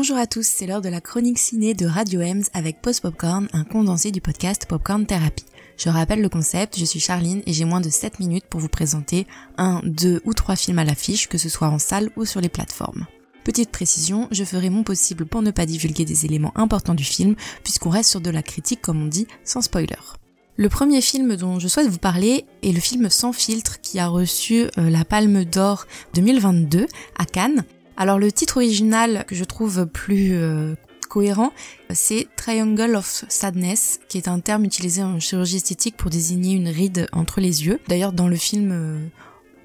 Bonjour à tous, c'est l'heure de la chronique ciné de Radio Ems avec Post Popcorn, un condensé du podcast Popcorn Therapy. Je rappelle le concept, je suis Charline et j'ai moins de 7 minutes pour vous présenter un, deux ou trois films à l'affiche, que ce soit en salle ou sur les plateformes. Petite précision, je ferai mon possible pour ne pas divulguer des éléments importants du film, puisqu'on reste sur de la critique comme on dit, sans spoiler. Le premier film dont je souhaite vous parler est le film Sans filtre qui a reçu euh, la Palme d'Or 2022 à Cannes. Alors le titre original que je trouve plus euh, cohérent, c'est Triangle of Sadness, qui est un terme utilisé en chirurgie esthétique pour désigner une ride entre les yeux. D'ailleurs dans le film euh,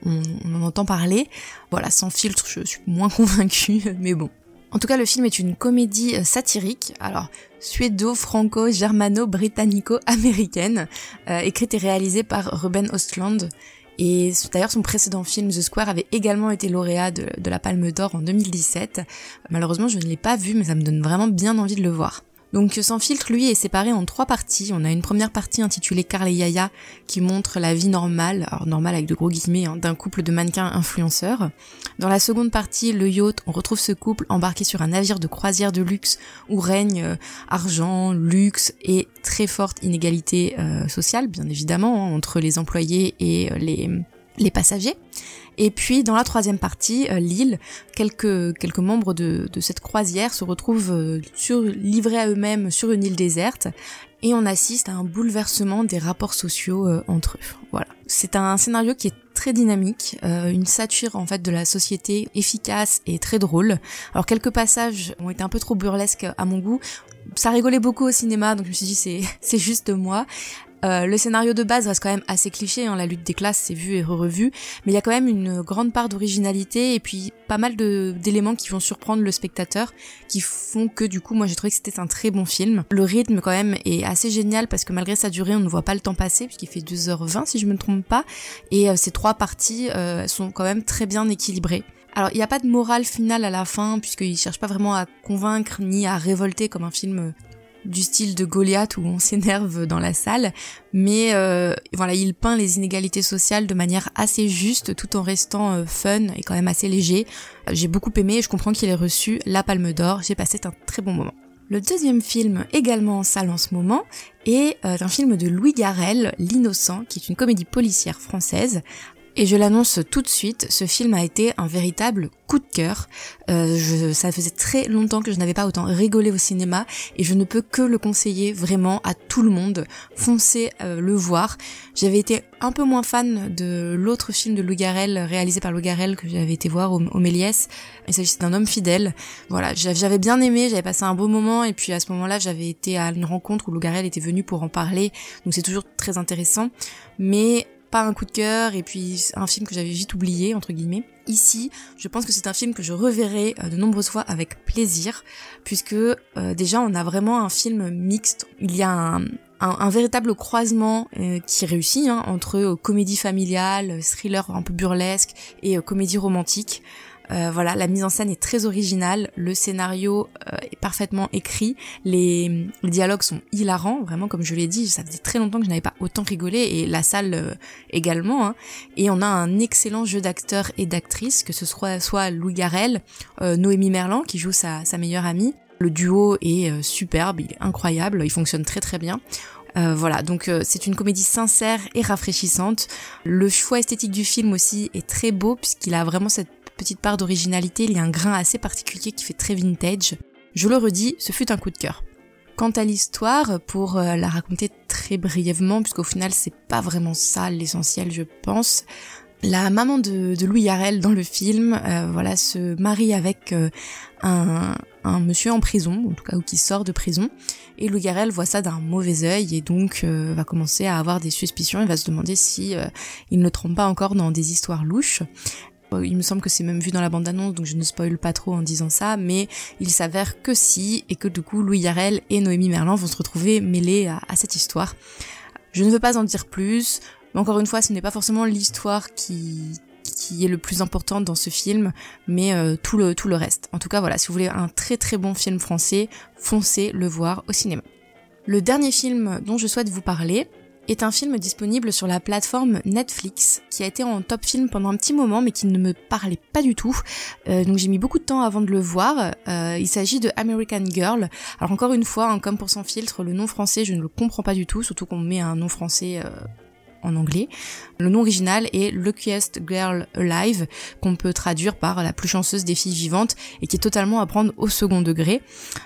on, en entend parler. Voilà, sans filtre je suis moins convaincue, mais bon. En tout cas, le film est une comédie euh, satirique, alors suédo-franco-germano-britannico-américaine, écrite et réalisée par Ruben Ostland. Et d'ailleurs, son précédent film, The Square, avait également été lauréat de, la Palme d'Or en 2017. Malheureusement, je ne l'ai pas vu, mais ça me donne vraiment bien envie de le voir. Donc Sans filtre, lui, est séparé en trois parties. On a une première partie intitulée Carl et Yaya qui montre la vie normale, alors normale avec de gros guillemets, hein, d'un couple de mannequins influenceurs. Dans la seconde partie, le yacht, on retrouve ce couple embarqué sur un navire de croisière de luxe où règne euh, argent, luxe et très forte inégalité euh, sociale, bien évidemment, hein, entre les employés et euh, les, les passagers. Et puis dans la troisième partie, euh, l'île, quelques, quelques membres de, de, cette croisière se retrouvent euh, sur, livrés à eux-mêmes sur une île déserte et on assiste à un bouleversement des rapports sociaux euh, entre eux. Voilà. C'est un scénario qui est très dynamique, une satire en fait de la société efficace et très drôle. Alors quelques passages ont été un peu trop burlesques à mon goût. Ça rigolait beaucoup au cinéma, donc je me suis dit c'est c'est juste moi. Euh, le scénario de base reste quand même assez cliché, hein, la lutte des classes c'est vu et re-revu, mais il y a quand même une grande part d'originalité et puis pas mal d'éléments qui vont surprendre le spectateur, qui font que du coup moi j'ai trouvé que c'était un très bon film. Le rythme quand même est assez génial parce que malgré sa durée on ne voit pas le temps passer puisqu'il fait 2h20 si je me trompe pas, et euh, ces trois parties euh, sont quand même très bien équilibrées. Alors il n'y a pas de morale finale à la fin puisqu'il cherche pas vraiment à convaincre ni à révolter comme un film du style de Goliath où on s'énerve dans la salle, mais euh, voilà, il peint les inégalités sociales de manière assez juste tout en restant euh, fun et quand même assez léger. J'ai beaucoup aimé et je comprends qu'il ait reçu la Palme d'Or, j'ai passé un très bon moment. Le deuxième film, également en salle en ce moment, est euh, un film de Louis Garrel, L'Innocent, qui est une comédie policière française et je l'annonce tout de suite, ce film a été un véritable coup de cœur. Euh, ça faisait très longtemps que je n'avais pas autant rigolé au cinéma et je ne peux que le conseiller vraiment à tout le monde. Foncez euh, le voir. J'avais été un peu moins fan de l'autre film de Lou Garrel réalisé par Lou Garrel que j'avais été voir au, Méliès. Il s'agissait d'un homme fidèle. Voilà, j'avais bien aimé, j'avais passé un beau moment et puis à ce moment-là j'avais été à une rencontre où Lou Garrel était venu pour en parler. Donc c'est toujours très intéressant. Mais un coup de cœur et puis un film que j'avais vite oublié entre guillemets. Ici, je pense que c'est un film que je reverrai euh, de nombreuses fois avec plaisir puisque euh, déjà on a vraiment un film mixte. Il y a un, un, véritable croisement euh, qui réussit hein, entre comédie familiale, thriller un peu burlesque et comédie romantique. Euh, voilà, la mise en scène est très originale, le scénario euh, est parfaitement écrit, les, dialogues sont hilarants, vraiment comme je l'ai dit, ça faisait très longtemps que je n'avais pas autant rigolé et la salle euh, également. Hein. Et on a un excellent jeu d'acteurs et d'actrices, que ce soit soit Louis Garrel, Noémie Merlan qui joue sa, sa meilleure amie. Le duo est superbe, il est incroyable, il fonctionne très très bien. Euh, voilà, donc c'est une comédie sincère et rafraîchissante. Le choix esthétique du film aussi est très beau puisqu'il a vraiment cette petite part d'originalité, il y a un grain assez particulier qui fait très vintage. Je le redis, ce fut un coup de cœur. Quant à l'histoire, pour euh, la raconter très brièvement, puisqu'au final c'est pas vraiment ça l'essentiel je pense, la maman de, Louis Yarel dans le film, euh, voilà, se marie avec euh, un, monsieur en prison, en tout cas ou qui sort de prison, et Louis Yarel voit ça d'un mauvais œil et donc va commencer à avoir des suspicions et va se demander si il ne trompe pas encore dans des histoires louches. Il me semble que c'est même vu dans la bande-annonce, donc je ne spoil pas trop en disant ça, mais il s'avère que si, et que du coup Louis Yarel et Noémie Merlan vont se retrouver mêlés à, cette histoire. Je ne veux pas en dire plus, mais encore une fois, ce n'est pas forcément l'histoire qui, qui est le plus important dans ce film, mais euh, tout, le, tout le reste. En tout cas, voilà, si vous voulez un très très bon film français, foncez le voir au cinéma. Le dernier film dont je souhaite vous parler est un film disponible sur la plateforme Netflix, qui a été en top film pendant un petit moment, mais qui ne me parlait pas du tout. Euh, donc j'ai mis beaucoup de temps avant de le voir. Euh, il s'agit de American Girl. Alors encore une fois, hein, comme pour son filtre, le nom français, je ne le comprends pas du tout, surtout qu'on met un nom français euh, en anglais. Le nom original est Luckiest Girl Alive, qu'on peut traduire par la plus chanceuse des filles vivantes et qui est totalement à prendre au second degré.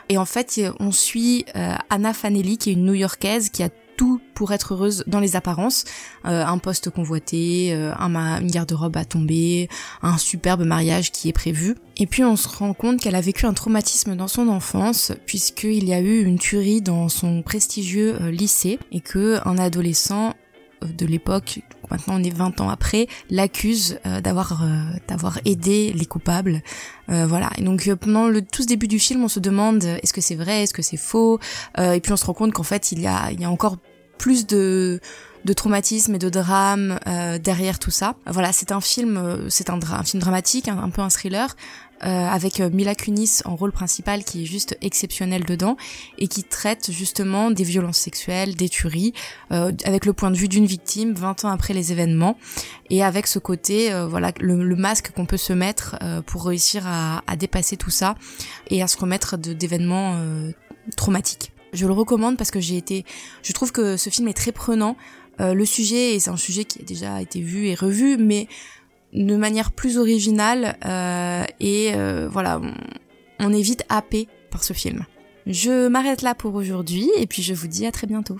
Et en fait, on suit euh, Anna Fanelli, qui est une New-Yorkaise qui a tout pour être heureuse dans les apparences. Euh, un poste convoité, euh, un une garde-robe à tomber, un superbe mariage qui est prévu. Et puis on se rend compte qu'elle a vécu un traumatisme dans son enfance, puisqu'il y a eu une tuerie dans son prestigieux lycée, et que un adolescent de l'époque, maintenant on est 20 ans après, l'accuse euh, d'avoir euh, d'avoir aidé les coupables. Euh, voilà. Et donc pendant le tout ce début du film, on se demande est-ce que c'est vrai, est-ce que c'est faux, et puis on se rend compte qu'en fait il y a il y a encore plus de de traumatisme et de drame derrière tout ça. Voilà, c'est un film, c'est un, un, film dramatique, un peu un thriller, euh, avec euh, Mila Kunis en rôle principal qui est juste exceptionnel dedans et qui traite justement des violences sexuelles, des tueries, euh, avec le point de vue d'une victime 20 ans après les événements et avec ce côté, voilà, le, masque qu'on peut se mettre pour réussir à, à, dépasser tout ça et à se remettre d'événements traumatiques. Je le recommande parce que j'ai été, je trouve que ce film est très prenant. le sujet, et c'est un sujet qui a déjà été vu et revu, mais de manière plus originale euh, et euh, voilà, on, est vite happé par ce film. Je m'arrête là pour aujourd'hui et puis je vous dis à très bientôt.